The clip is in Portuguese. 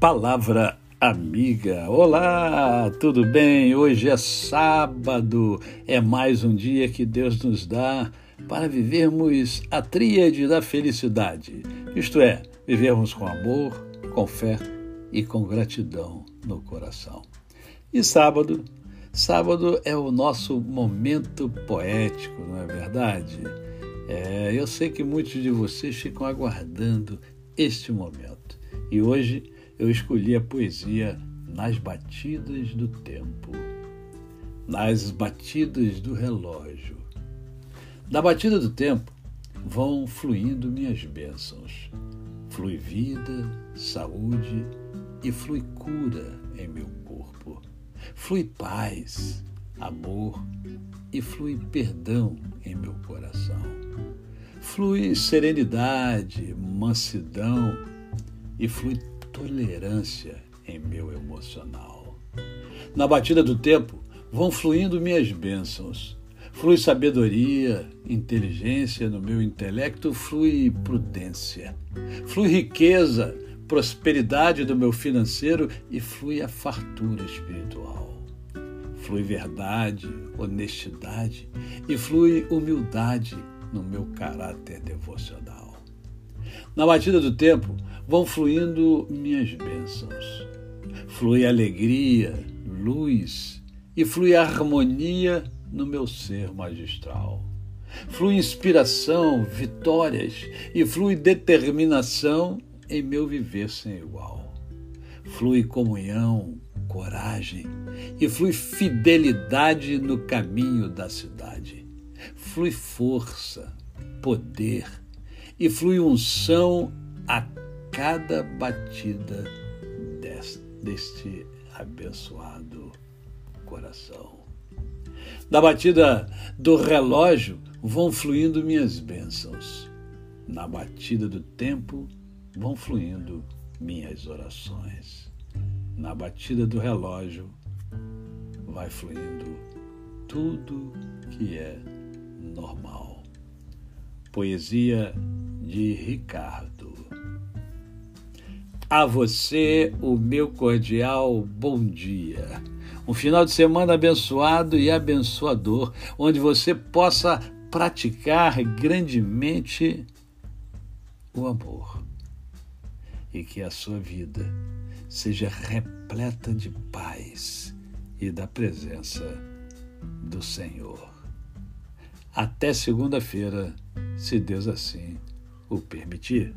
Palavra Amiga. Olá, tudo bem? Hoje é sábado, é mais um dia que Deus nos dá para vivermos a tríade da felicidade, isto é, vivermos com amor, com fé e com gratidão no coração. E sábado, sábado é o nosso momento poético, não é verdade? É, eu sei que muitos de vocês ficam aguardando este momento. E hoje eu escolhi a poesia Nas Batidas do Tempo, nas batidas do relógio. Da batida do tempo vão fluindo minhas bênçãos. Flui vida, saúde e flui cura em meu corpo. Flui paz, amor e flui perdão em meu coração. Flui serenidade, mansidão e flui tolerância em meu emocional. Na batida do tempo vão fluindo minhas bênçãos. Flui sabedoria, inteligência no meu intelecto, flui prudência. Flui riqueza, prosperidade do meu financeiro e flui a fartura espiritual. Flui verdade, honestidade e flui humildade no meu caráter devocional. Na batida do tempo vão fluindo minhas bênçãos. Flui alegria, luz e flui harmonia no meu ser magistral. Flui inspiração, vitórias e flui determinação em meu viver sem igual. Flui comunhão, coragem e flui fidelidade no caminho da cidade. Flui força, poder e flui unção a cada batida deste abençoado coração. Da batida do relógio vão fluindo minhas bênçãos. Na batida do tempo vão fluindo minhas orações. Na batida do relógio vai fluindo tudo que é normal. Poesia de Ricardo. A você, o meu cordial bom dia. Um final de semana abençoado e abençoador, onde você possa praticar grandemente o amor e que a sua vida seja repleta de paz e da presença do Senhor. Até segunda-feira, se Deus assim o permitir.